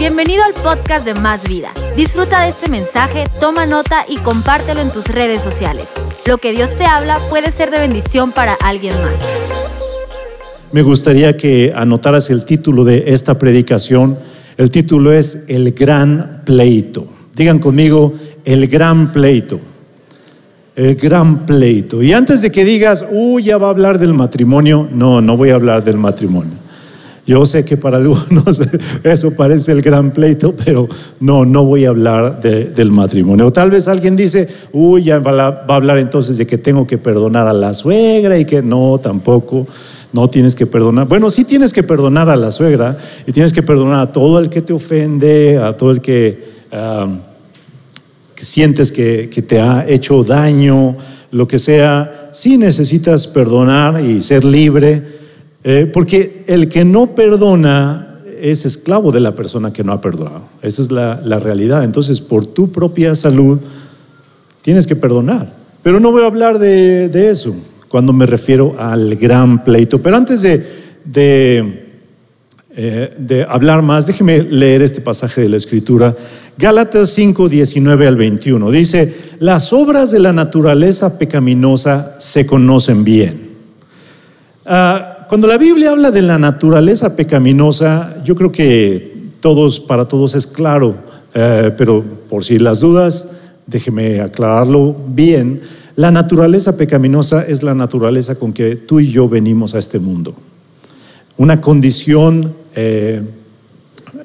Bienvenido al podcast de Más Vida. Disfruta de este mensaje, toma nota y compártelo en tus redes sociales. Lo que Dios te habla puede ser de bendición para alguien más. Me gustaría que anotaras el título de esta predicación. El título es El gran pleito. Digan conmigo, el gran pleito. El gran pleito. Y antes de que digas, uy, ya va a hablar del matrimonio, no, no voy a hablar del matrimonio. Yo sé que para algunos eso parece el gran pleito, pero no, no voy a hablar del matrimonio. Tal vez alguien dice, uy, ya va a hablar entonces de que tengo que perdonar a la suegra y que no, tampoco. No tienes que perdonar. Bueno, sí tienes que perdonar a la suegra y tienes que perdonar a todo el que te ofende, a todo el que, sientes que, que te ha hecho daño, lo que sea. Sí necesitas perdonar y ser libre eh, porque el que no perdona es esclavo de la persona que no ha perdonado. Esa es la, realidad. Entonces, por tu propia salud, tienes que perdonar. Pero no voy a hablar de, eso cuando me refiero al gran pleito. Pero antes de, de, eh, de, hablar más, déjeme leer este pasaje de la Escritura. Gálatas 5, 19 al 21. Dice, las obras de la naturaleza pecaminosa se conocen bien. Ah, cuando la Biblia habla de la naturaleza pecaminosa, yo creo que todos, para todos es claro, eh, pero por si las dudas, déjeme aclararlo bien. La naturaleza pecaminosa es la naturaleza con que tú y yo venimos a este mundo. Una condición eh,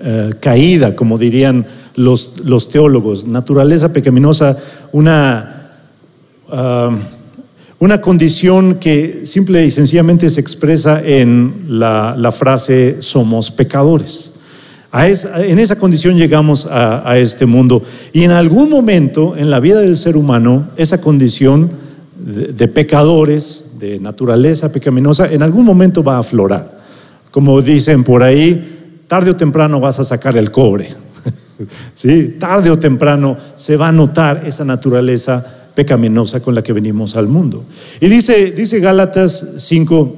eh, caída, como dirían los, teólogos. Naturaleza pecaminosa, una... Ah, una condición que simple y sencillamente se expresa en la, frase somos pecadores. en esa condición llegamos a, este mundo. Y en algún momento en la vida del ser humano, esa condición de, pecadores, de naturaleza pecaminosa, en algún momento va a aflorar. Como dicen por ahí, tarde o temprano vas a sacar el cobre. ¿Sí? Tarde o temprano se va a notar esa naturaleza pecaminosa con la que venimos al mundo. Y dice, dice Gálatas 5,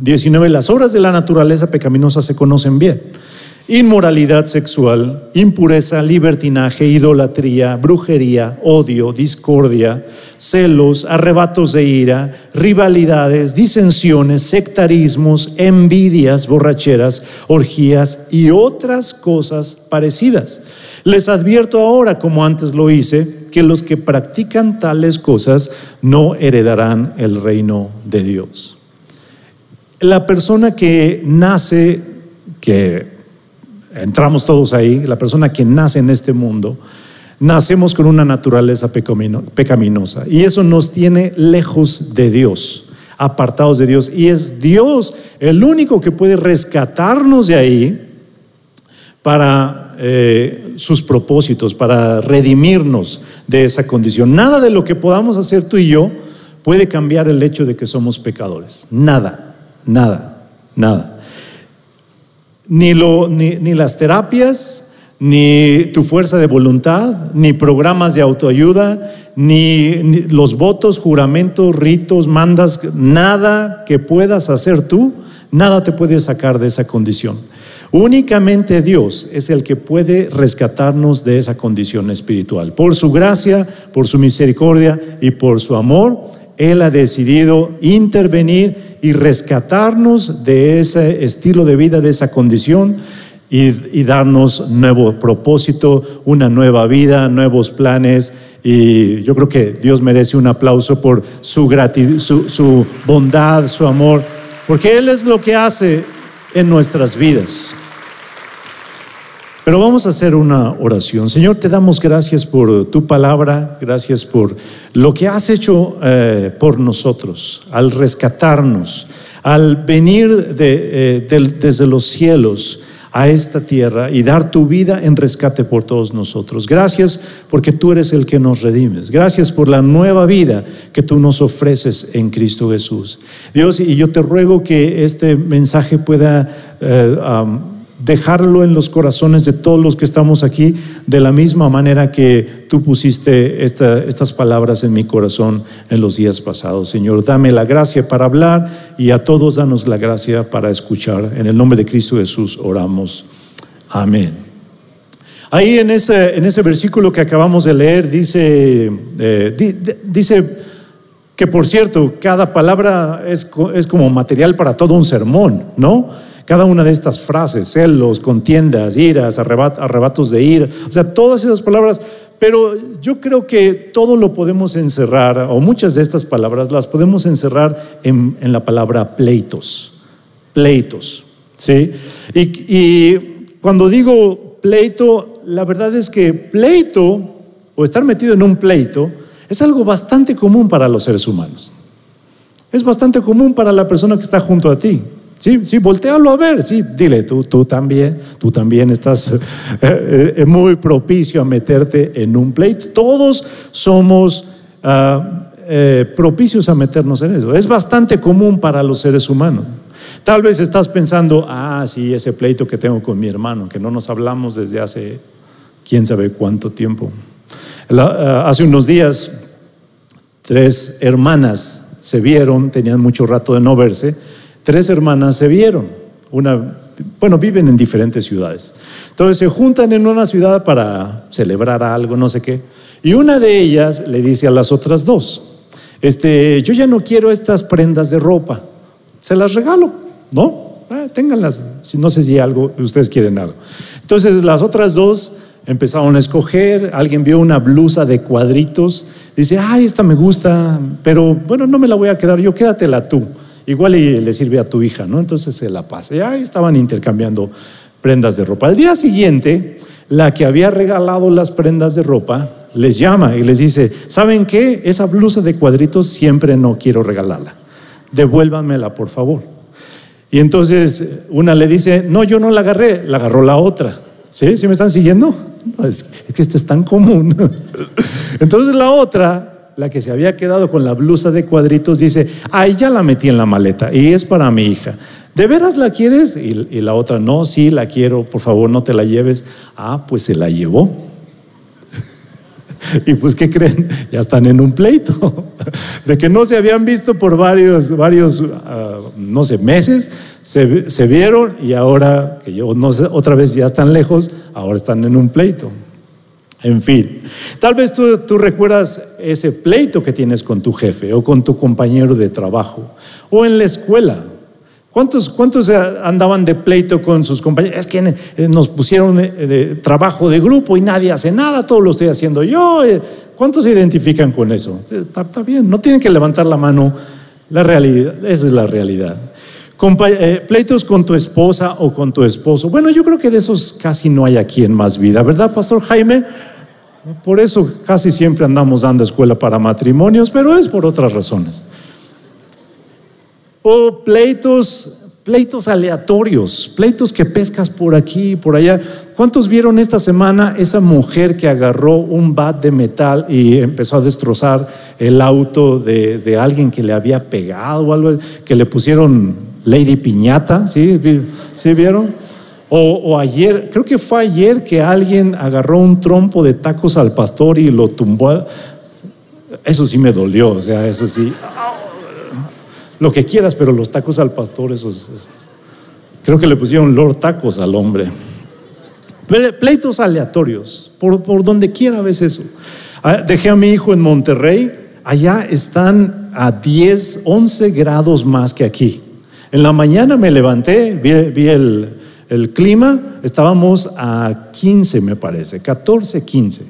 19, las obras de la naturaleza pecaminosa se conocen bien. Inmoralidad sexual, impureza, libertinaje, idolatría, brujería, odio, discordia, celos, arrebatos de ira, rivalidades, disensiones, sectarismos, envidias, borracheras, orgías y otras cosas parecidas. Les advierto ahora, como antes lo hice, que los que practican tales cosas no heredarán el reino de Dios. La persona que nace, que entramos todos ahí, la persona que nace en este mundo, nacemos con una naturaleza pecaminosa y eso nos tiene lejos de Dios, apartados de Dios. Y es Dios el único que puede rescatarnos de ahí para eh, sus propósitos, para redimirnos de esa condición. Nada de lo que podamos hacer tú y yo puede cambiar el hecho de que somos pecadores. Nada, nada, nada. Ni, lo, ni, las terapias, ni tu fuerza de voluntad, ni programas de autoayuda, ni, ni los votos, juramentos, ritos, mandas, nada que puedas hacer tú, nada te puede sacar de esa condición. Únicamente Dios es el que puede rescatarnos de esa condición espiritual. Por su gracia, por su misericordia y por su amor, Él ha decidido intervenir y rescatarnos de ese estilo de vida, de esa condición y, darnos nuevo propósito, una nueva vida, nuevos planes. Y yo creo que Dios merece un aplauso por su, su, su bondad, su amor, porque Él es lo que hace en nuestras vidas. Pero vamos a hacer una oración. Señor, te damos gracias por tu palabra, gracias por lo que has hecho eh, por nosotros, al rescatarnos, al venir eh, desde los cielos a esta tierra y dar tu vida en rescate por todos nosotros. Gracias porque tú eres el que nos redimes. Gracias por la nueva vida que tú nos ofreces en Cristo Jesús. Dios, y yo te ruego que este mensaje pueda... Eh, dejarlo en los corazones de todos los que estamos aquí, de la misma manera que tú pusiste estas palabras en mi corazón en los días pasados. Señor, dame la gracia para hablar y a todos danos la gracia para escuchar. En el nombre de Cristo Jesús oramos. Amén. Ahí en ese, en ese versículo que acabamos de leer dice, eh, dice que por cierto, cada palabra es, es como material para todo un sermón, ¿no? Cada una de estas frases, celos, contiendas, iras, arrebatos de ira, o sea, todas esas palabras, pero yo creo que todo lo podemos encerrar, o muchas de estas palabras las podemos encerrar en, en la palabra pleitos, pleitos, ¿sí? Y, y cuando digo pleito, la verdad es que pleito, o estar metido en un pleito, es algo bastante común para los seres humanos. Es bastante común para la persona que está junto a ti. Sí, sí, voltealo a ver, sí, dile, tú, tú también, tú también estás eh, eh, muy propicio a meterte en un pleito. Todos somos ah, eh, propicios a meternos en eso. Es bastante común para los seres humanos. Tal vez estás pensando, ah, sí, ese pleito que tengo con mi hermano, que no nos hablamos desde hace quién sabe cuánto tiempo. Ah, hace unos días, tres hermanas se vieron, tenían mucho rato de no verse tres hermanas se vieron. Una, bueno, viven en diferentes ciudades. Entonces se juntan en una ciudad para celebrar algo, no sé qué. Y una de ellas le dice a las otras dos, este, yo ya no quiero estas prendas de ropa, se las regalo, ¿no? Ah, ténganlas, no sé si algo, ustedes quieren algo. Entonces las otras dos empezaron a escoger, alguien vio una blusa de cuadritos, dice, ay, esta me gusta, pero bueno, no me la voy a quedar yo, quédatela tú. Igual y le sirve a tu hija, ¿no? Entonces se la pasa. Y ahí estaban intercambiando prendas de ropa. Al día siguiente, la que había regalado las prendas de ropa les llama y les dice, ¿saben qué? Esa blusa de cuadritos siempre no quiero regalarla. Devuélvanmela, por favor. Y entonces una le dice, no, yo no la agarré, la agarró la otra. ¿Sí? ¿Sí me están siguiendo? es que esto es tan común. entonces la otra la que se había quedado con la blusa de cuadritos, dice, ay, ya la metí en la maleta y es para mi hija. ¿De veras la quieres? Y, la otra, no, sí, la quiero, por favor, no te la lleves. Ah, pues se la llevó. y pues, ¿qué creen? Ya están en un pleito. de que no se habían visto por varios, varios ah, no sé, meses, se, se, vieron y ahora, que yo no sé, otra vez ya están lejos, ahora están en un pleito. En fin, tal vez tú, recuerdas ese pleito que tienes con tu jefe o con tu compañero de trabajo o en la escuela. ¿Cuántos, cuántos andaban de pleito con sus compañeros? Es que eh, nos pusieron eh, de trabajo de grupo y nadie hace nada, todo lo estoy haciendo yo. Eh, ¿Cuántos se identifican con eso? Está, bien, no tienen que levantar la mano. La realidad, esa es la realidad. pleitos con tu esposa o con tu esposo. Bueno, yo creo que de esos casi no hay aquí en Más Vida, ¿verdad, Pastor Jaime? Por eso casi siempre andamos dando escuela para matrimonios, pero es por otras razones. O pleitos, pleitos aleatorios, pleitos que pescas por aquí y por allá. ¿Cuántos vieron esta semana esa mujer que agarró un bat de metal y empezó a destrozar el auto de, alguien que le había pegado o algo, que le pusieron Lady Piñata? ¿Sí, ¿Sí vieron? O, ayer, creo que fue ayer que alguien agarró un trompo de tacos al pastor y lo tumbó. Eso sí me dolió, o sea, eso sí. Lo que quieras, pero los tacos al pastor, eso creo que le pusieron Lord Tacos al hombre. Pleitos aleatorios, por, por donde quiera ves eso. Ah, dejé a mi hijo en Monterrey, allá están a 10, 11 grados más que aquí. En la mañana me levanté, vi el, el clima, estábamos a 15, me parece, 14, 15.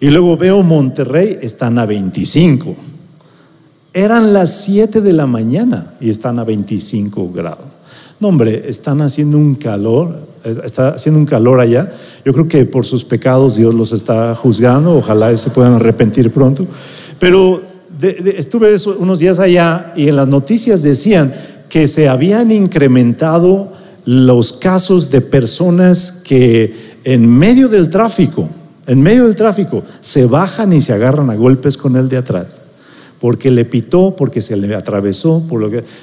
Y luego veo Monterrey, están a 25. Eran las 7 de la mañana y están a 25 grados. No, hombre, están haciendo un calor, está haciendo un calor allá. Yo creo que por sus pecados Dios los está juzgando, ojalá se puedan arrepentir pronto. Pero estuve unos días allá y en las noticias decían que se habían incrementado los casos de personas que en medio del tráfico, en medio del tráfico, se bajan y se agarran a golpes con el de atrás. Porque le pitó, porque se le atravesó,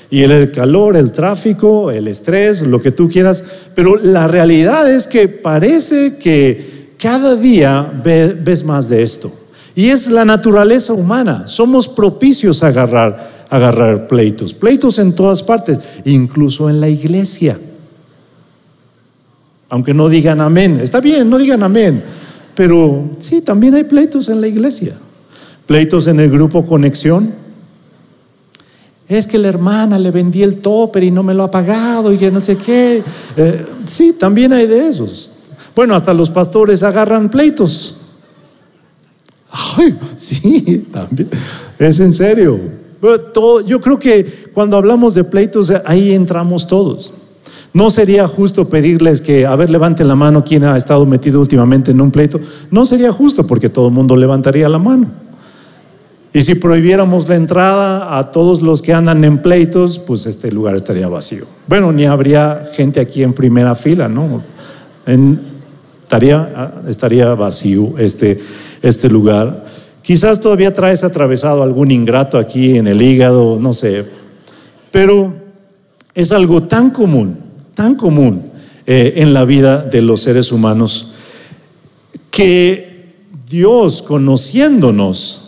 y el calor, el tráfico, el estrés, lo que tú quieras. Pero la realidad es que parece que cada día ves más de esto. Y es la naturaleza humana. Somos propicios a a agarrar pleitos. Pleitos en todas partes, incluso en la iglesia. Aunque no digan amén. Está bien, no digan amén. Pero sí, también hay pleitos en la iglesia. Pleitos en el grupo Conexión. Es que la hermana le vendí el topper y no me lo ha pagado y que no sé qué. Eh, sí, también hay de esos. Bueno, hasta los pastores agarran pleitos. Ay, sí, también. Es en serio. yo creo que cuando hablamos de pleitos, ahí entramos todos. No sería justo pedirles que, a ver, levanten la mano quien ha estado metido últimamente en un pleito. No sería justo porque todo el mundo levantaría la mano. Y si prohibiéramos la entrada a todos los que andan en pleitos, pues este lugar estaría vacío. Bueno, ni habría gente aquí en primera fila, ¿no? estaría, estaría vacío este, este lugar. Quizás todavía traes atravesado algún ingrato aquí en el hígado, no sé. Pero es algo tan común tan común eh, en la vida de los seres humanos que Dios, conociéndonos,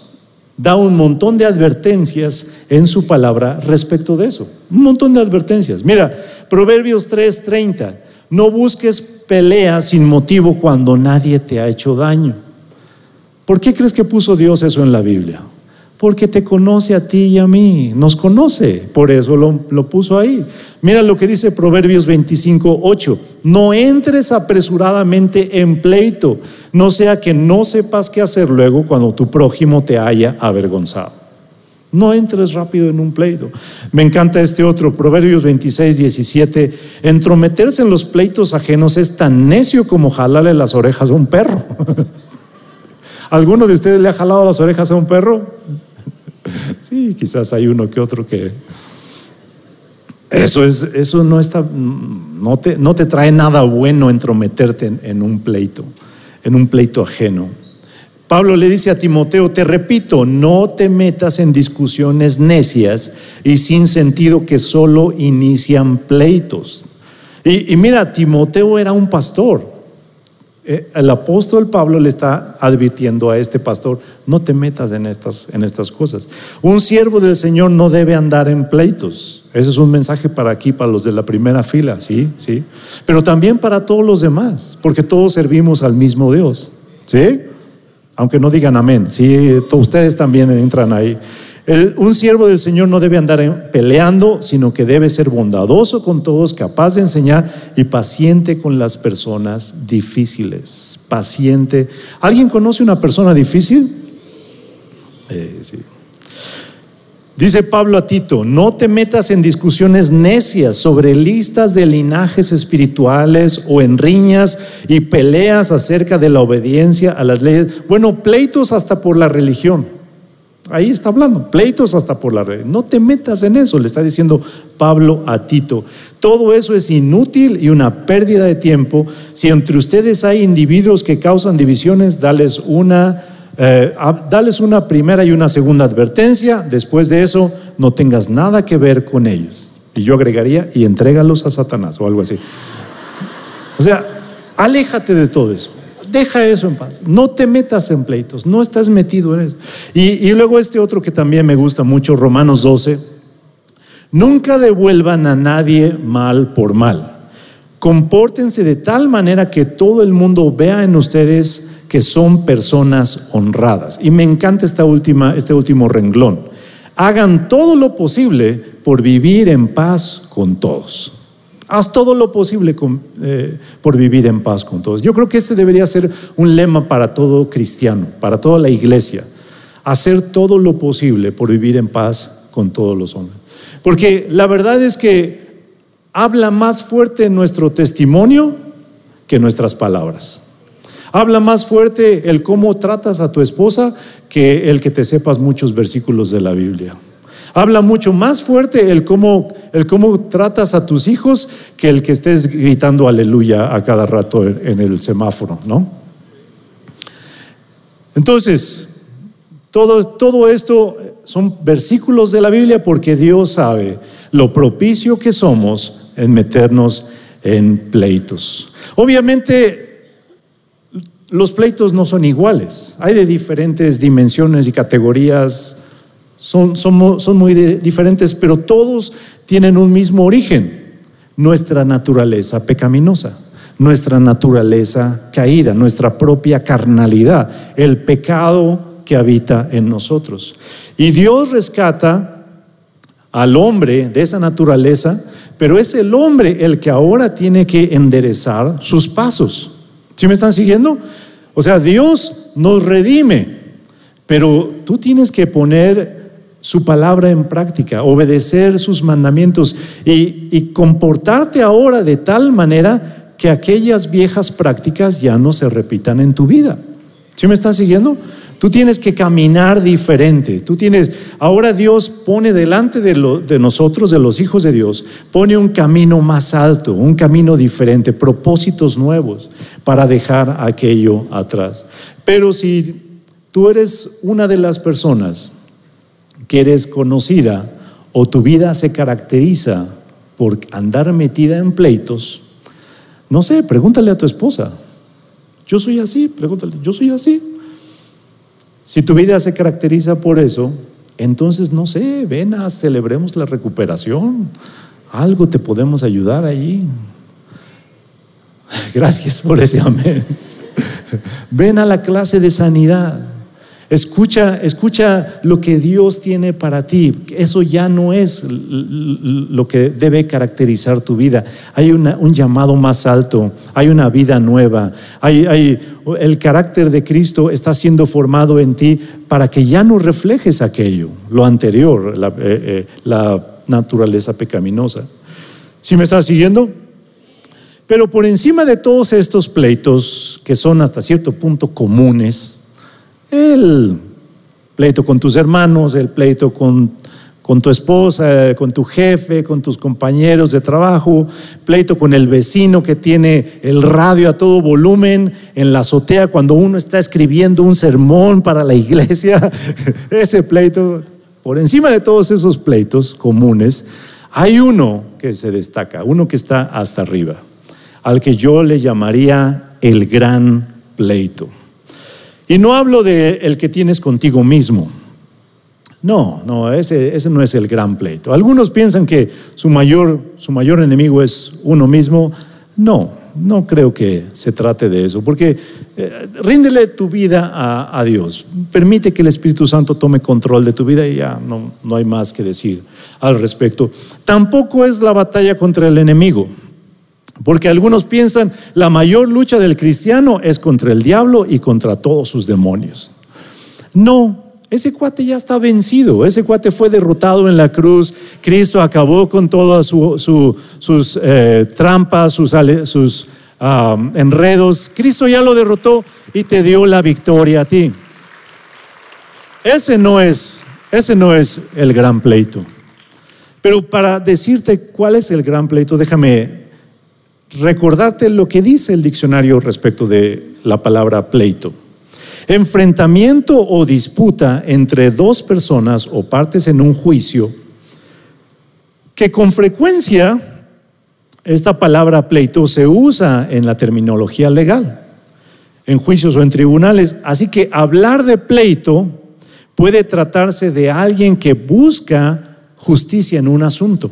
da un montón de advertencias en su palabra respecto de eso. Un montón de advertencias. Mira, Proverbios 3:30, no busques peleas sin motivo cuando nadie te ha hecho daño. ¿Por qué crees que puso Dios eso en la Biblia? Porque te conoce a ti y a mí, nos conoce, por eso lo, puso ahí. Mira lo que dice Proverbios 25, 8. No entres apresuradamente en pleito, no sea que no sepas qué hacer luego cuando tu prójimo te haya avergonzado. No entres rápido en un pleito. Me encanta este otro, Proverbios 26, 17. Entrometerse en los pleitos ajenos es tan necio como jalarle las orejas a un perro. ¿Alguno de ustedes le ha jalado las orejas a un perro? Sí, quizás hay uno que otro que... Eso, es, eso no, está, no, te, no te trae nada bueno entrometerte en, en un pleito, en un pleito ajeno. Pablo le dice a Timoteo, te repito, no te metas en discusiones necias y sin sentido que solo inician pleitos. Y, y mira, Timoteo era un pastor. Eh, el apóstol Pablo le está advirtiendo a este pastor, no te metas en estas, en estas cosas. Un siervo del Señor no debe andar en pleitos. Ese es un mensaje para aquí, para los de la primera fila, ¿sí? ¿Sí? Pero también para todos los demás, porque todos servimos al mismo Dios, ¿sí? Aunque no digan amén, ¿sí? Ustedes también entran ahí un siervo del Señor no debe andar peleando, sino que debe ser bondadoso con todos, capaz de enseñar y paciente con las personas difíciles. Paciente. ¿Alguien conoce una persona difícil? Eh, sí. Dice Pablo a Tito, no te metas en discusiones necias sobre listas de linajes espirituales o en riñas y peleas acerca de la obediencia a las leyes. Bueno, pleitos hasta por la religión. Ahí está hablando, pleitos hasta por la red. No te metas en eso, le está diciendo Pablo a Tito. Todo eso es inútil y una pérdida de tiempo. Si entre ustedes hay individuos que causan divisiones, dales una, eh, dales una primera y una segunda advertencia. Después de eso, no tengas nada que ver con ellos. Y yo agregaría, y entrégalos a Satanás o algo así. O sea, aléjate de todo eso. Deja eso en paz. No te metas en pleitos. No estás metido en eso. Y, luego este otro que también me gusta mucho, Romanos 12. Nunca devuelvan a nadie mal por mal. Compórtense de tal manera que todo el mundo vea en ustedes que son personas honradas. Y me encanta esta última, este último renglón. Hagan todo lo posible por vivir en paz con todos. Haz todo lo posible eh, por vivir en paz con todos. Yo creo que ese debería ser un lema para todo cristiano, para toda la iglesia. Hacer todo lo posible por vivir en paz con todos los hombres. Porque la verdad es que habla más fuerte nuestro testimonio que nuestras palabras. Habla más fuerte el cómo tratas a tu esposa que el que te sepas muchos versículos de la Biblia. Habla mucho más fuerte el cómo, el cómo tratas a tus hijos que el que estés gritando aleluya a cada rato en el semáforo, ¿no? Entonces, todo, todo esto son versículos de la Biblia porque Dios sabe lo propicio que somos en meternos en pleitos. Obviamente, los pleitos no son iguales, hay de diferentes dimensiones y categorías son, son muy diferentes, pero todos tienen un mismo origen, nuestra naturaleza pecaminosa. nuestra naturaleza caída, nuestra propia carnalidad, el pecado que habita en nosotros. Y Dios rescata al hombre de esa naturaleza, pero es el hombre el que ahora tiene que enderezar sus pasos. ¿Sí me están siguiendo? O sea, Dios nos redime, pero tú tienes que poner su palabra en práctica, obedecer sus mandamientos y, comportarte ahora de tal manera que aquellas viejas prácticas ya no se repitan en tu vida. ¿Sí me están siguiendo? Tú tienes que caminar diferente. Tú tienes, ahora Dios pone delante de, de, nosotros, de los hijos de Dios, pone un camino más alto, un camino diferente, propósitos nuevos para dejar aquello atrás. Pero si tú eres una de las personas que eres conocida o tu vida se caracteriza por andar metida en pleitos, no sé, pregúntale a tu esposa. Yo soy así, pregúntale, yo soy así. Si tu vida se caracteriza por eso, entonces no sé, ven a celebremos la recuperación. Algo te podemos ayudar ahí. Gracias por ese amén. Ven a la clase de sanidad. Escucha, escucha lo que Dios tiene para ti. Eso ya no es lo que debe caracterizar tu vida. Hay un llamado más alto, hay una vida nueva, hay, el carácter de Cristo está siendo formado en ti para que ya no reflejes aquello, lo anterior, la, eh, eh, naturaleza pecaminosa. ¿Sí me estás siguiendo? Pero por encima de todos estos pleitos, que son hasta cierto punto comunes, el pleito con tus hermanos, el pleito con, con tu esposa, con tu jefe, con tus compañeros de trabajo, pleito con el vecino que tiene el radio a todo volumen en la azotea cuando uno está escribiendo un sermón para la iglesia. Ese pleito, por encima de todos esos pleitos comunes, hay uno que se destaca, uno que está hasta arriba, al que yo le llamaría el gran pleito. Y no hablo de el que tienes contigo mismo. No, no, ese, ese no es el gran pleito. Algunos piensan que su mayor, su mayor enemigo es uno mismo. No, no creo que se trate de eso, porque eh, ríndele tu vida a, a, Dios. Permite que el Espíritu Santo tome control de tu vida y ya no, no hay más que decir al respecto. Tampoco es la batalla contra el enemigo. Porque algunos piensan la mayor lucha del cristiano es contra el diablo y contra todos sus demonios. No, ese cuate ya está vencido, ese cuate fue derrotado en la cruz, Cristo acabó con todas sus eh, trampas, sus, enredos, Cristo ya lo derrotó y te dio la victoria a ti. Ese no es, ese no es el gran pleito. Pero para decirte cuál es el gran pleito, déjame recordarte lo que dice el diccionario respecto de la palabra pleito. Enfrentamiento o disputa entre dos personas o partes en un juicio que con frecuencia esta palabra pleito se usa en la terminología legal, en juicios o en tribunales. Así que hablar de pleito puede tratarse de alguien que busca justicia en un asunto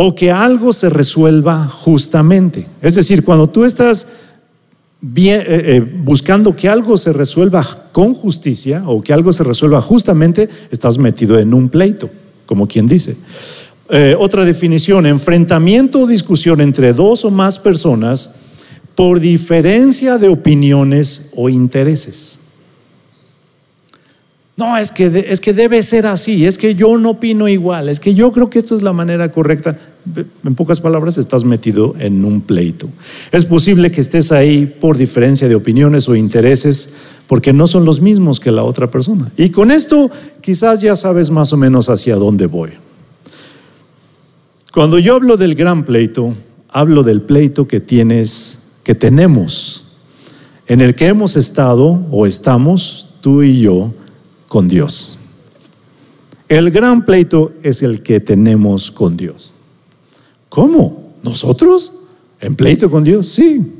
o que algo se resuelva justamente. Es decir, cuando tú estás eh, eh, buscando que algo se resuelva con justicia o que algo se resuelva justamente, estás metido en un pleito, como quien dice. Eh, otra definición, enfrentamiento o discusión entre dos o más personas por diferencia de opiniones o intereses. No, es que, es que debe ser así, es que yo no opino igual, es que yo creo que esto es la manera correcta. En pocas palabras, estás metido en un pleito. Es posible que estés ahí por diferencia de opiniones o intereses, porque no son los mismos que la otra persona. Y con esto quizás ya sabes más o menos hacia dónde voy. Cuando yo hablo del gran pleito, hablo del pleito que tienes, que tenemos, en el que hemos estado o estamos tú y yo con Dios. El gran pleito es el que tenemos con Dios. ¿Cómo? ¿Nosotros? ¿En pleito con Dios? Sí,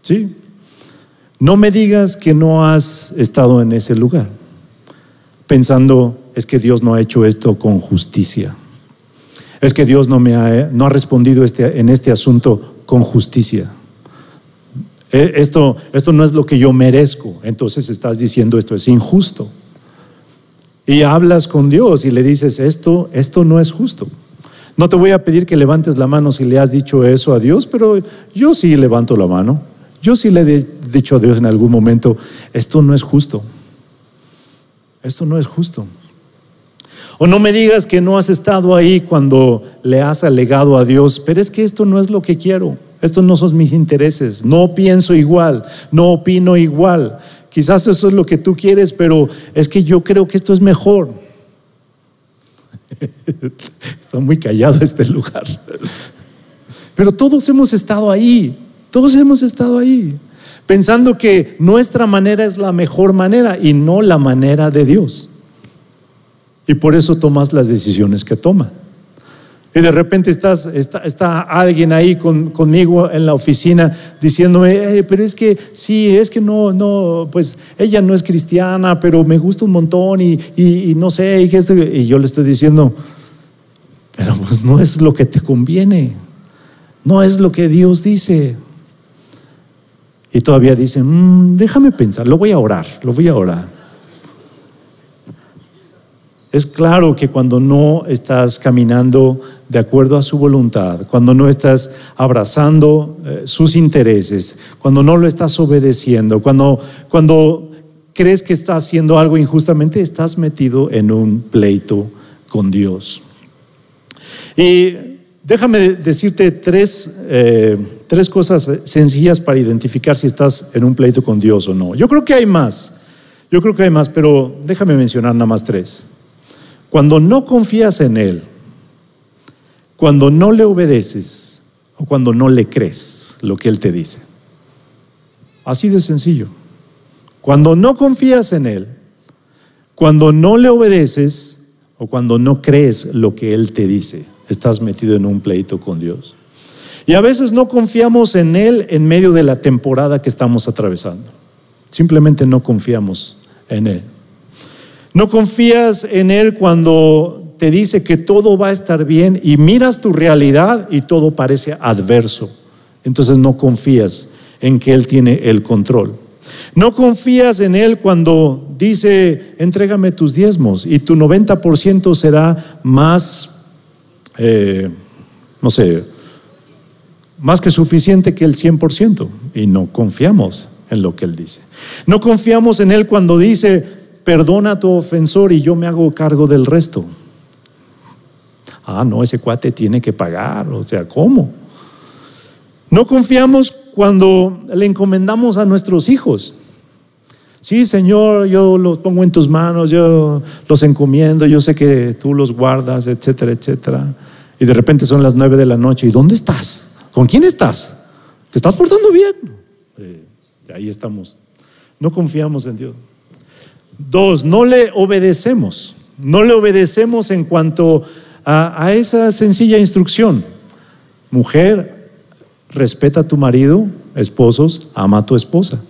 sí. No me digas que no has estado en ese lugar pensando, es que Dios no ha hecho esto con justicia. Es que Dios no me ha, no ha respondido este, en este asunto con justicia. Eh, esto, esto no es lo que yo merezco. Entonces estás diciendo esto es injusto. Y hablas con Dios y le dices, esto, esto no es justo. No te voy a pedir que levantes la mano si le has dicho eso a Dios, pero yo sí levanto la mano. Yo sí le he dicho a Dios en algún momento, esto no es justo. Esto no es justo. O no me digas que no has estado ahí cuando le has alegado a Dios, pero es que esto no es lo que quiero. Estos no son mis intereses. No pienso igual, no opino igual. Quizás eso es lo que tú quieres, pero es que yo creo que esto es mejor. Está muy callado este lugar. Pero todos hemos estado ahí, todos hemos estado ahí, pensando que nuestra manera es la mejor manera y no la manera de Dios. Y por eso tomas las decisiones que toma. Y de repente estás, está, alguien ahí conmigo en la oficina diciéndome, pero es que sí, es que no, no, pues ella no es cristiana, pero me gusta un montón y, y, no sé, y, y yo le estoy diciendo, pero pues no es lo que te conviene, no es lo que Dios dice. Y todavía dice, mm, déjame pensar, lo voy a orar, lo voy a orar. Es claro que cuando no estás caminando de acuerdo a su voluntad, cuando no estás abrazando eh, sus intereses, cuando no lo estás obedeciendo, cuando, crees que estás haciendo algo injustamente, estás metido en un pleito con Dios. Y déjame decirte tres, eh, tres cosas sencillas para identificar si estás en un pleito con Dios o no. Yo creo que hay más, yo creo que hay más, pero déjame mencionar nada más tres. Cuando no confías en Él, cuando no le obedeces o cuando no le crees lo que Él te dice. Así de sencillo. Cuando no confías en Él, cuando no le obedeces o cuando no crees lo que Él te dice, estás metido en un pleito con Dios. Y a veces no confiamos en Él en medio de la temporada que estamos atravesando. Simplemente no confiamos en Él. No confías en Él cuando te dice que todo va a estar bien y miras tu realidad y todo parece adverso. Entonces no confías en que Él tiene el control. No confías en Él cuando dice, entrégame tus diezmos y tu 90% será más, eh, no sé, más que suficiente que el 100%. Y no confiamos en lo que Él dice. No confiamos en Él cuando dice, perdona a tu ofensor y yo me hago cargo del resto. Ah, no, ese cuate tiene que pagar, o sea, ¿cómo? No confiamos cuando le encomendamos a nuestros hijos. Sí, Señor, yo los pongo en tus manos, yo los encomiendo, yo sé que tú los guardas, etcétera, etcétera. Y de repente son las nueve de la noche. ¿Y dónde estás? ¿Con quién estás? ¿Te estás portando bien? Eh, ahí estamos. No confiamos en Dios. Dos, no le obedecemos. No le obedecemos en cuanto a, esa sencilla instrucción. Mujer, respeta a tu marido. Esposos, ama a tu esposa.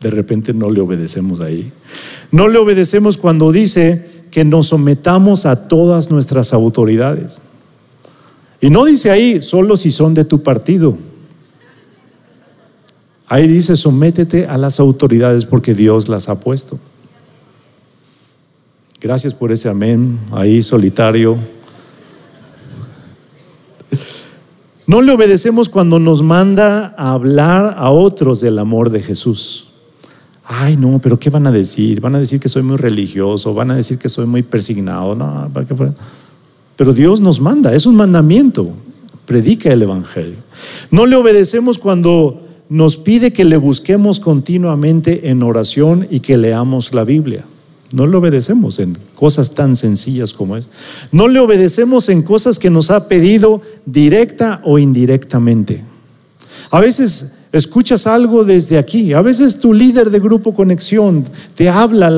De repente no le obedecemos ahí. No le obedecemos cuando dice que nos sometamos a todas nuestras autoridades. Y no dice ahí, solo si son de tu partido. Ahí dice, sométete a las autoridades porque Dios las ha puesto. Gracias por ese amén, ahí solitario. No le obedecemos cuando nos manda a hablar a otros del amor de Jesús. Ay, no, pero ¿qué van a decir? Van a decir que soy muy religioso, van a decir que soy muy persignado. No, pero Dios nos manda, es un mandamiento. Predica el Evangelio. No le obedecemos cuando nos pide que le busquemos continuamente en oración y que leamos la Biblia. No le obedecemos en cosas tan sencillas como es. No le obedecemos en cosas que nos ha pedido directa o indirectamente. A veces escuchas algo desde aquí, a veces tu líder de grupo conexión te habla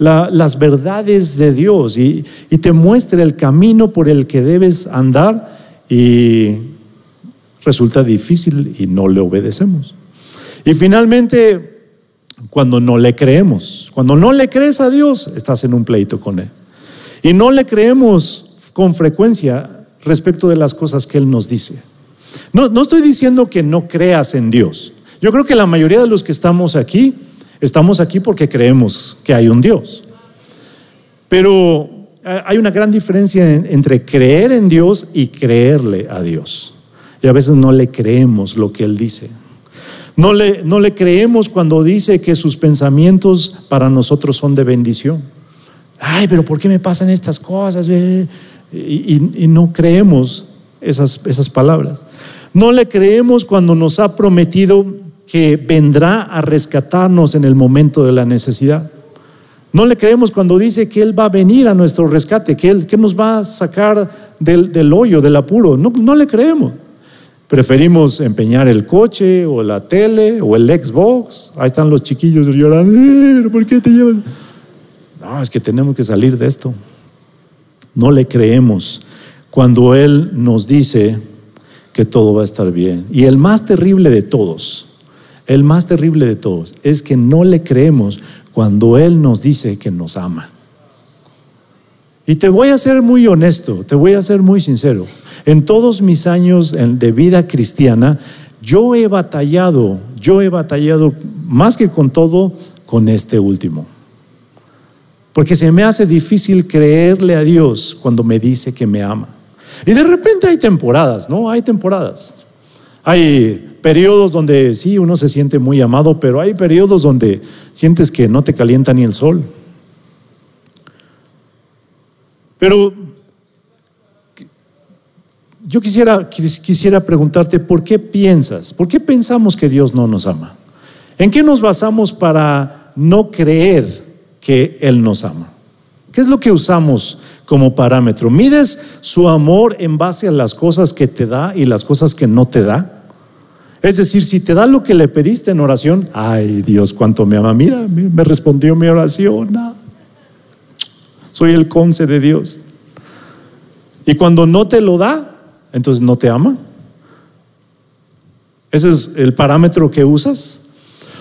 las verdades de Dios y, y te muestra el camino por el que debes andar y resulta difícil y no le obedecemos. Y finalmente, cuando no le creemos, cuando no le crees a Dios, estás en un pleito con Él. Y no le creemos con frecuencia respecto de las cosas que Él nos dice. No, no estoy diciendo que no creas en Dios. Yo creo que la mayoría de los que estamos aquí, estamos aquí porque creemos que hay un Dios. Pero eh, hay una gran diferencia entre creer en Dios y creerle a Dios. Y a veces no le creemos lo que Él dice. No le, no le creemos cuando dice que sus pensamientos para nosotros son de bendición. Ay, pero ¿por qué me pasan estas cosas? Y, y, no creemos esas, esas palabras. No le creemos cuando nos ha prometido que vendrá a rescatarnos en el momento de la necesidad. No le creemos cuando dice que Él va a venir a nuestro rescate, que Él que nos va a sacar del, del hoyo, del apuro. No, no le creemos. Preferimos empeñar el coche o la tele o el Xbox. Ahí están los chiquillos llorando. ¿Por qué te llevas? No, es que tenemos que salir de esto. No le creemos cuando Él nos dice que todo va a estar bien. Y el más terrible de todos, el más terrible de todos, es que no le creemos cuando Él nos dice que nos ama. Y te voy a ser muy honesto, te voy a ser muy sincero. En todos mis años de vida cristiana, yo he batallado, yo he batallado más que con todo con este último. Porque se me hace difícil creerle a Dios cuando me dice que me ama. Y de repente hay temporadas, ¿no? Hay temporadas. Hay periodos donde sí, uno se siente muy amado, pero hay periodos donde sientes que no te calienta ni el sol. Pero yo quisiera, quisiera preguntarte, ¿por qué piensas? ¿Por qué pensamos que Dios no nos ama? ¿En qué nos basamos para no creer que Él nos ama? ¿Qué es lo que usamos como parámetro? ¿Mides su amor en base a las cosas que te da y las cosas que no te da? Es decir, si te da lo que le pediste en oración, ay Dios, cuánto me ama. Mira, me respondió mi oración. Soy el conce de Dios. Y cuando no te lo da, entonces no te ama. Ese es el parámetro que usas.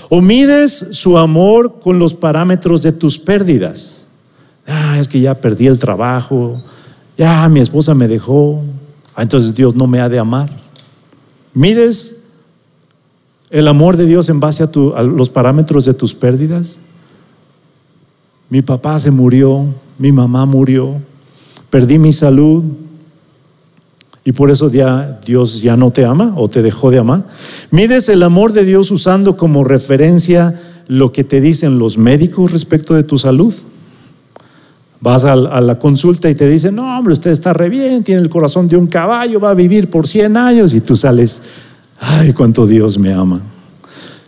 O mides su amor con los parámetros de tus pérdidas. Ah, es que ya perdí el trabajo, ya mi esposa me dejó, ah, entonces Dios no me ha de amar. Mides el amor de Dios en base a, los parámetros de tus pérdidas. Mi papá se murió, mi mamá murió, perdí mi salud y por eso ya Dios ya no te ama o te dejó de amar. Mides el amor de Dios usando como referencia lo que te dicen los médicos respecto de tu salud. Vas a, la consulta y te dicen, no, hombre, usted está re bien, tiene el corazón de un caballo, va a vivir por 100 años y tú sales ay, cuánto Dios me ama.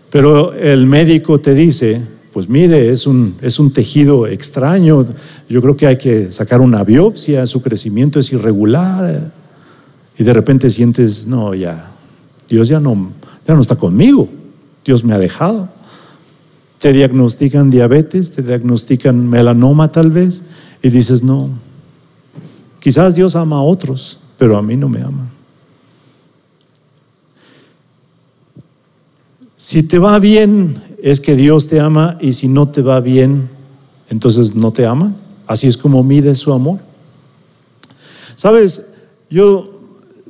Pero el médico te dice, pues mire, es un, es un tejido extraño, yo creo que hay que sacar una biopsia, su crecimiento es irregular. Y de repente sientes, no, ya, Dios ya no, ya no está conmigo, Dios me ha dejado. Te diagnostican diabetes, te diagnostican melanoma tal vez, y dices, no, quizás Dios ama a otros, pero a mí no me ama. Si te va bien, es que Dios te ama y si no te va bien, entonces no te ama. Así es como mide su amor. Sabes, yo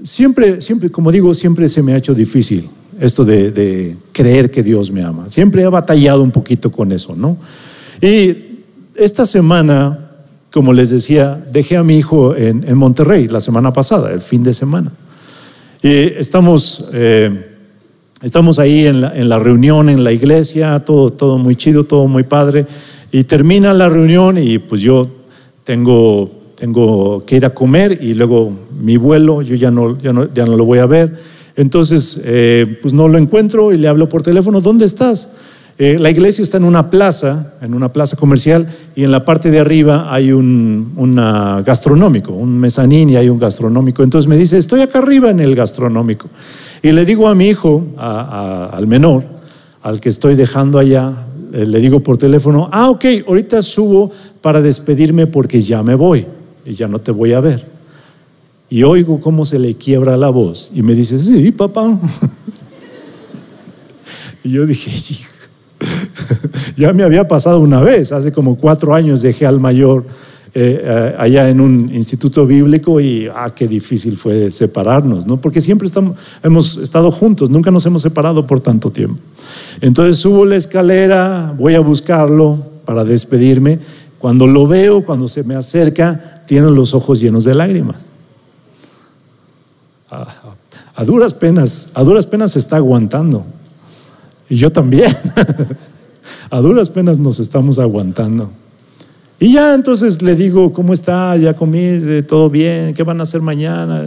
siempre, siempre, como digo, siempre se me ha hecho difícil esto de, creer que Dios me ama. Siempre he batallado un poquito con eso, ¿no? Y esta semana, como les decía, dejé a mi hijo en, en Monterrey la semana pasada, el fin de semana. Y estamos... Eh, Estamos ahí en la, reunión en la iglesia, todo, todo muy chido, todo muy padre. Y termina la reunión y pues yo tengo, tengo que ir a comer y luego mi vuelo, yo ya no, ya no, lo voy a ver. Entonces, eh, pues no lo encuentro y le hablo por teléfono, ¿dónde estás? Eh, la iglesia está en una plaza, en una plaza comercial, y en la parte de arriba hay un gastronómico, un mezanín y hay un gastronómico. Entonces me dice, estoy acá arriba en el gastronómico. Y le digo a mi hijo, al menor, al que estoy dejando allá, eh, le digo por teléfono, ah, ok, ahorita subo para despedirme porque ya me voy y ya no te voy a ver. Y oigo cómo se le quiebra la voz y me dice, sí, papá. y yo dije, ya me había pasado una vez, hace como cuatro años dejé al mayor eh, allá en un instituto bíblico y, ah, qué difícil fue separarnos, ¿no? Porque siempre estamos, hemos estado juntos, nunca nos hemos separado por tanto tiempo. Entonces subo la escalera, voy a buscarlo para despedirme. Cuando lo veo, cuando se me acerca, tiene los ojos llenos de lágrimas. A, duras penas, a duras penas se está aguantando. Y yo también. a duras penas nos estamos aguantando. Y ya entonces le digo, ¿cómo está? ¿Ya comí? ¿Todo bien? ¿Qué van a hacer mañana?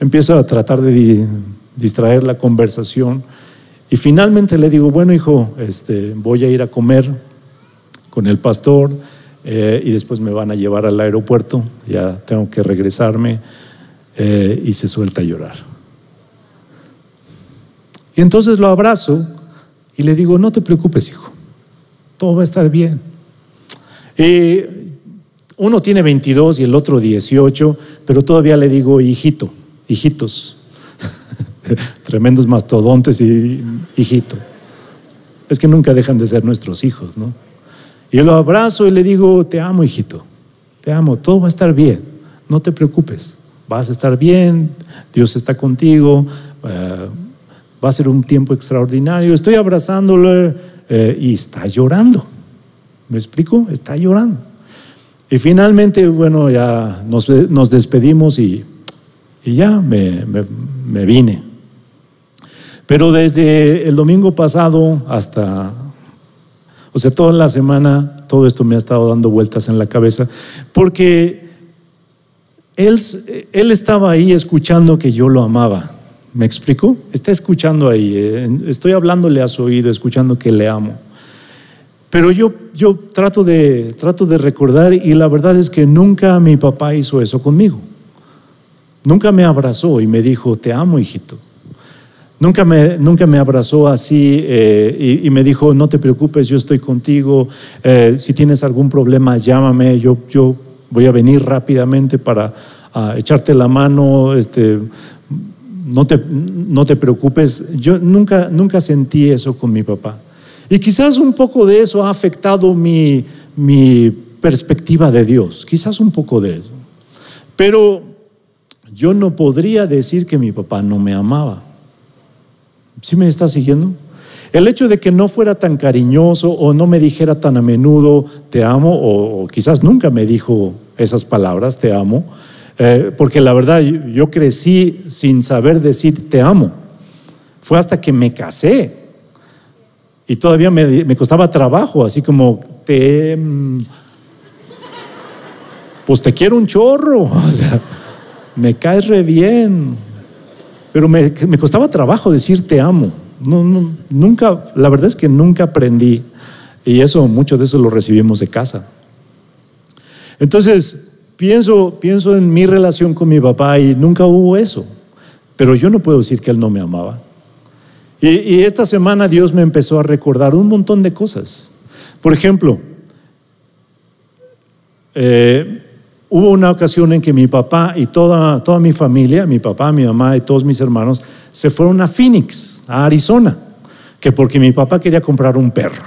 Empiezo a tratar de distraer la conversación. Y finalmente le digo, bueno hijo, este, voy a ir a comer con el pastor eh, y después me van a llevar al aeropuerto, ya tengo que regresarme eh, y se suelta a llorar. Y entonces lo abrazo y le digo, no te preocupes hijo, todo va a estar bien. Eh, uno tiene 22 y el otro 18, pero todavía le digo hijito, hijitos. Tremendos mastodontes y hijito. Es que nunca dejan de ser nuestros hijos, ¿no? Y yo lo abrazo y le digo, te amo, hijito, te amo, todo va a estar bien, no te preocupes, vas a estar bien, Dios está contigo, eh, va a ser un tiempo extraordinario. Estoy abrazándolo eh, y está llorando. ¿Me explico? Está llorando. Y finalmente, bueno, ya nos, despedimos y, ya me, me, vine. Pero desde el domingo pasado hasta, o sea, toda la semana, todo esto me ha estado dando vueltas en la cabeza, porque él, él estaba ahí escuchando que yo lo amaba. ¿Me explico? Está escuchando ahí, eh, estoy hablándole a su oído, escuchando que le amo. Pero yo, yo trato, de, trato de recordar y la verdad es que nunca mi papá hizo eso conmigo. Nunca me abrazó y me dijo, te amo, hijito. Nunca me, nunca me abrazó así eh, y, me dijo, no te preocupes, yo estoy contigo. Eh, si tienes algún problema, llámame. Yo, yo voy a venir rápidamente para echarte la mano. Este, no, te, no te preocupes. Yo nunca, nunca sentí eso con mi papá. Y quizás un poco de eso ha afectado mi, perspectiva de Dios, quizás un poco de eso. Pero yo no podría decir que mi papá no me amaba. ¿Sí me está siguiendo? El hecho de que no fuera tan cariñoso o no me dijera tan a menudo te amo, o, quizás nunca me dijo esas palabras, te amo, eh, porque la verdad yo crecí sin saber decir te amo. Fue hasta que me casé y todavía me, costaba trabajo, así como te... Mm, pues te quiero un chorro, o sea, me caes re bien. Pero me, costaba trabajo decir te amo. No, nunca, la verdad es que nunca aprendí. Y eso, mucho de eso lo recibimos de casa. Entonces, pienso, pienso en mi relación con mi papá y nunca hubo eso. Pero yo no puedo decir que él no me amaba. Y, esta semana Dios me empezó a recordar un montón de cosas. Por ejemplo, eh, hubo una ocasión en que mi papá y toda, toda mi familia, mi papá, mi mamá y todos mis hermanos, se fueron a Phoenix, a Arizona, que porque mi papá quería comprar un perro.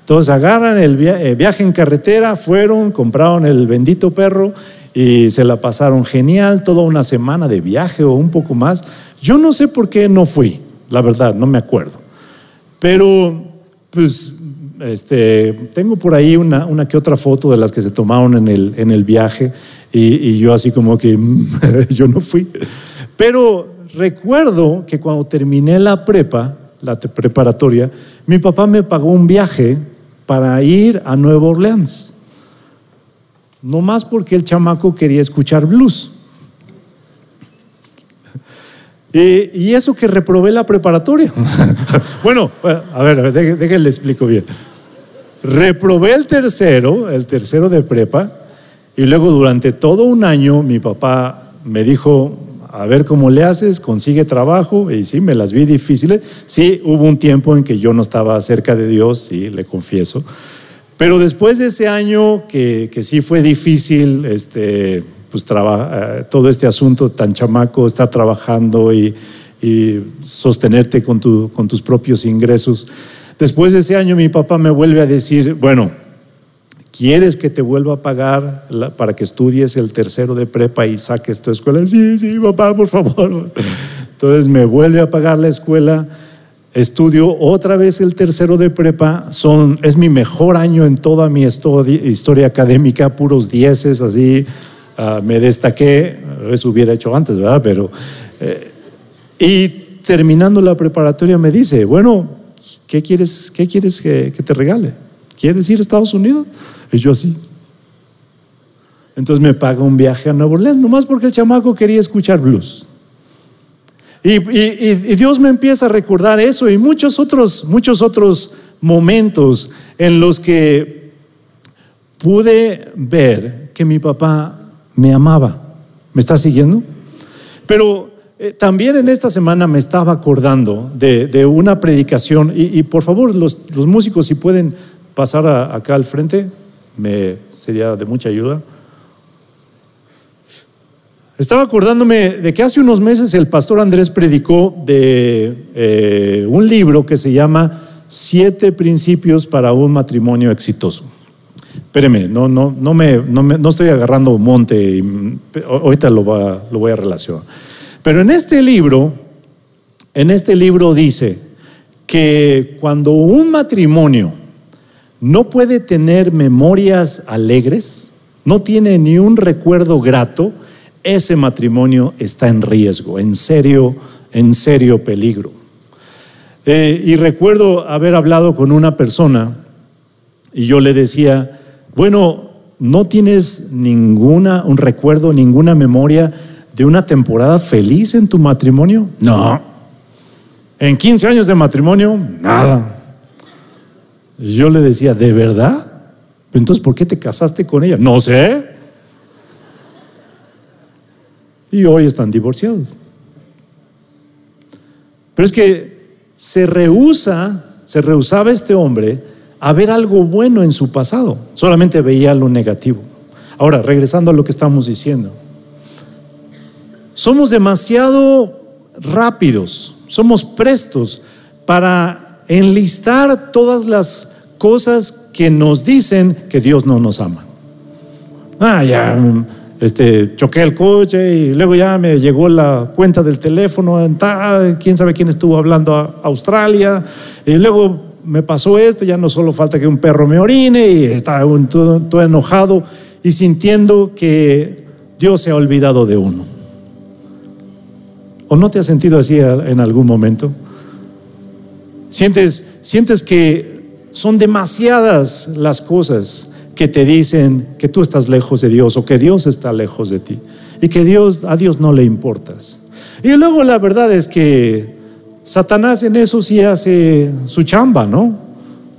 Entonces agarran el eh, viaje en carretera, fueron, compraron el bendito perro y se la pasaron genial, toda una semana de viaje o un poco más. Yo no sé por qué no fui la verdad, no me acuerdo. Pero, pues, este, tengo por ahí una, una que otra foto de las que se tomaron en el, viaje y, yo así como que yo no fui. Pero recuerdo que cuando terminé la prepa, la preparatoria, mi papá me pagó un viaje para ir a Nueva Orleans. No más porque el chamaco quería escuchar blues. Y, eso que reprobé la preparatoria. bueno, a ver, déjenle explico bien. Reprobé el tercero, el tercero de prepa, y luego durante todo un año mi papá me dijo, a ver cómo le haces, consigue trabajo, y sí, me las vi difíciles. Sí, hubo un tiempo en que yo no estaba cerca de Dios, sí, le confieso. Pero después de ese año que, que sí fue difícil, este, pues eh, todo este asunto tan chamaco, estar trabajando y, sostenerte con, con tus propios ingresos. Después de ese año mi papá me vuelve a decir, bueno, ¿Quieres que te vuelva a pagar para que estudies el tercero de prepa y saques tu escuela? Sí, sí, papá, por favor. Entonces me vuelve a pagar la escuela, estudio otra vez el tercero de prepa, son, es mi mejor año en toda mi historia académica, puros dieces, así, ah, me destaqué, eso hubiera hecho antes, ¿verdad? Pero, eh, y terminando la preparatoria me dice, bueno, ¿qué quieres, qué quieres que te regale? ¿Quieres ir a Estados Unidos? Y yo así. Entonces me paga un viaje a Nueva Orleans, nomás porque el chamaco quería escuchar blues. Y, Dios me empieza a recordar eso y muchos otros, muchos otros momentos en los que pude ver que mi papá me amaba. ¿Me está siguiendo? Pero eh, también en esta semana me estaba acordando de, una predicación y, por favor los, músicos si pueden pasar acá al frente me sería de mucha ayuda. Estaba acordándome de que hace unos meses el pastor Andrés predicó de eh, un libro que se llama Siete Principios para un Matrimonio Exitoso. Espéreme, no, no, no, me, no, estoy agarrando monte, y, ahorita lo voy a relacionar. Pero en este libro, en este libro dice que cuando un matrimonio no puede tener memorias alegres, no tiene ni un recuerdo grato, ese matrimonio está en riesgo, en serio, en serio peligro. Eh, y recuerdo haber hablado con una persona y yo le decía, bueno, ¿no tienes ninguna, un recuerdo, ninguna memoria de una temporada feliz en tu matrimonio? No. En 15 años de matrimonio, nada. Yo le decía, ¿de verdad? Entonces, ¿por qué te casaste con ella? No sé. Y hoy están divorciados. Pero es que se rehúsa, se rehusaba este hombre a ver algo bueno en su pasado. Solamente veía lo negativo. Ahora, regresando a lo que estamos diciendo. Somos demasiado rápidos, somos prestos para enlistar todas las cosas que nos dicen que Dios no nos ama. Ah, ya, este, choqué el coche y luego ya me llegó la cuenta del teléfono, quién sabe quién estuvo hablando a Australia, y luego me pasó esto, ya no solo falta que un perro me orine y está todo enojado y sintiendo que Dios se ha olvidado de uno. ¿O no te has sentido así en algún momento? Sientes, sientes que son demasiadas las cosas que te dicen que tú estás lejos de Dios o que Dios está lejos de ti y que Dios a Dios no le importas. Y luego la verdad es que Satanás en eso sí hace su chamba, ¿no?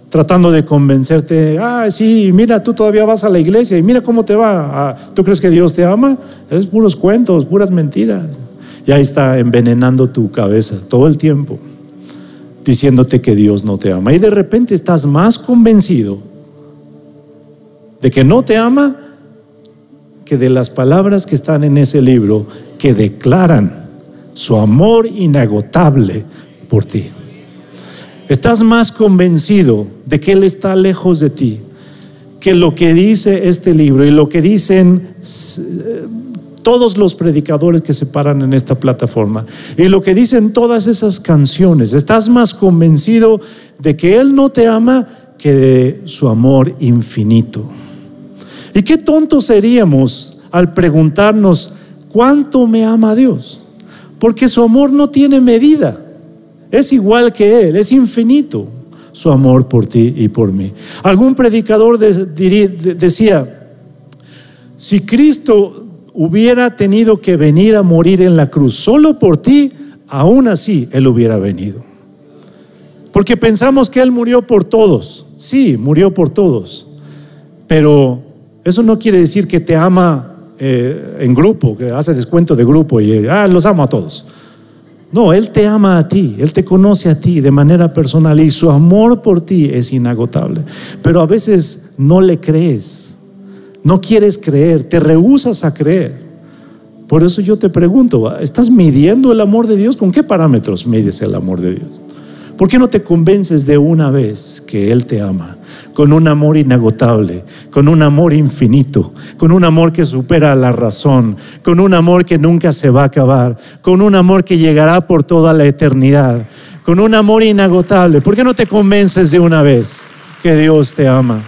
Tratando de convencerte, ah, sí, mira, tú todavía vas a la iglesia y mira cómo te va. Ah, ¿Tú crees que Dios te ama? Es puros cuentos, puras mentiras. Y ahí está envenenando tu cabeza todo el tiempo diciéndote que Dios no te ama. Y de repente estás más convencido de que no te ama que de las palabras que están en ese libro que declaran su amor inagotable por ti. Estás más convencido de que Él está lejos de ti que lo que dice este libro y lo que dicen todos los predicadores que se paran en esta plataforma y lo que dicen todas esas canciones. Estás más convencido de que Él no te ama que de su amor infinito. ¿Y qué tontos seríamos al preguntarnos cuánto me ama Dios? Porque su amor no tiene medida. Es igual que Él, es infinito su amor por ti y por mí. Algún predicador decía, si Cristo hubiera tenido que venir a morir en la cruz solo por ti, aún así Él hubiera venido. Porque pensamos que Él murió por todos. Sí, murió por todos. Pero eso no quiere decir que te ama eh, en grupo, que hace descuento de grupo y ah, los amo a todos. No, Él te ama a ti, Él te conoce a ti de manera personal y su amor por ti es inagotable. Pero a veces no le crees no quieres creer, te rehusas a creer. Por eso yo te pregunto, ¿estás midiendo el amor de Dios? ¿Con qué parámetros mides el amor de Dios? ¿Por qué no te convences de una vez que Él te ama? Con un amor inagotable, con un amor infinito, con un amor que supera la razón, con un amor que nunca se va a acabar, con un amor que llegará por toda la eternidad, con un amor inagotable. ¿Por qué no te convences de una vez que Dios te ama?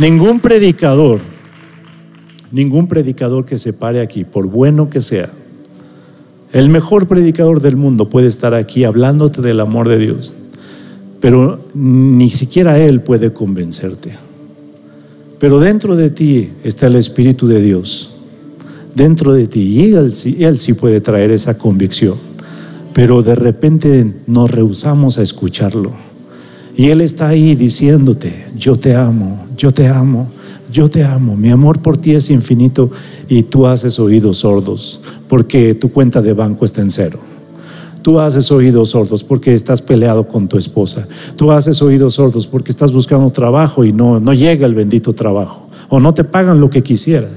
Ningún predicador, ningún predicador que se pare aquí, por bueno que sea, el mejor predicador del mundo puede estar aquí hablándote del amor de Dios, pero ni siquiera Él puede convencerte. Pero dentro de ti está el Espíritu de Dios, dentro de ti, y Él, él sí puede traer esa convicción, pero de repente nos rehusamos a escucharlo. Y Él está ahí diciéndote, yo te amo, yo te amo, yo te amo, mi amor por ti es infinito y tú haces oídos sordos porque tu cuenta de banco está en cero. Tú haces oídos sordos porque estás peleado con tu esposa. Tú haces oídos sordos porque estás buscando trabajo y no, no llega el bendito trabajo. O no te pagan lo que quisieras.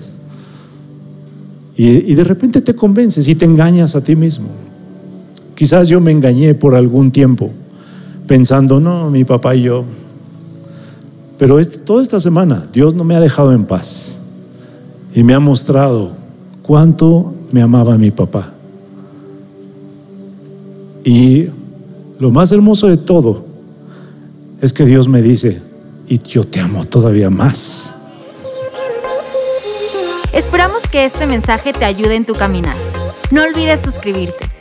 Y, y de repente te convences y te engañas a ti mismo. Quizás yo me engañé por algún tiempo pensando, no, mi papá y yo, pero toda esta semana Dios no me ha dejado en paz y me ha mostrado cuánto me amaba mi papá. Y lo más hermoso de todo es que Dios me dice, y yo te amo todavía más. Esperamos que este mensaje te ayude en tu caminar. No olvides suscribirte.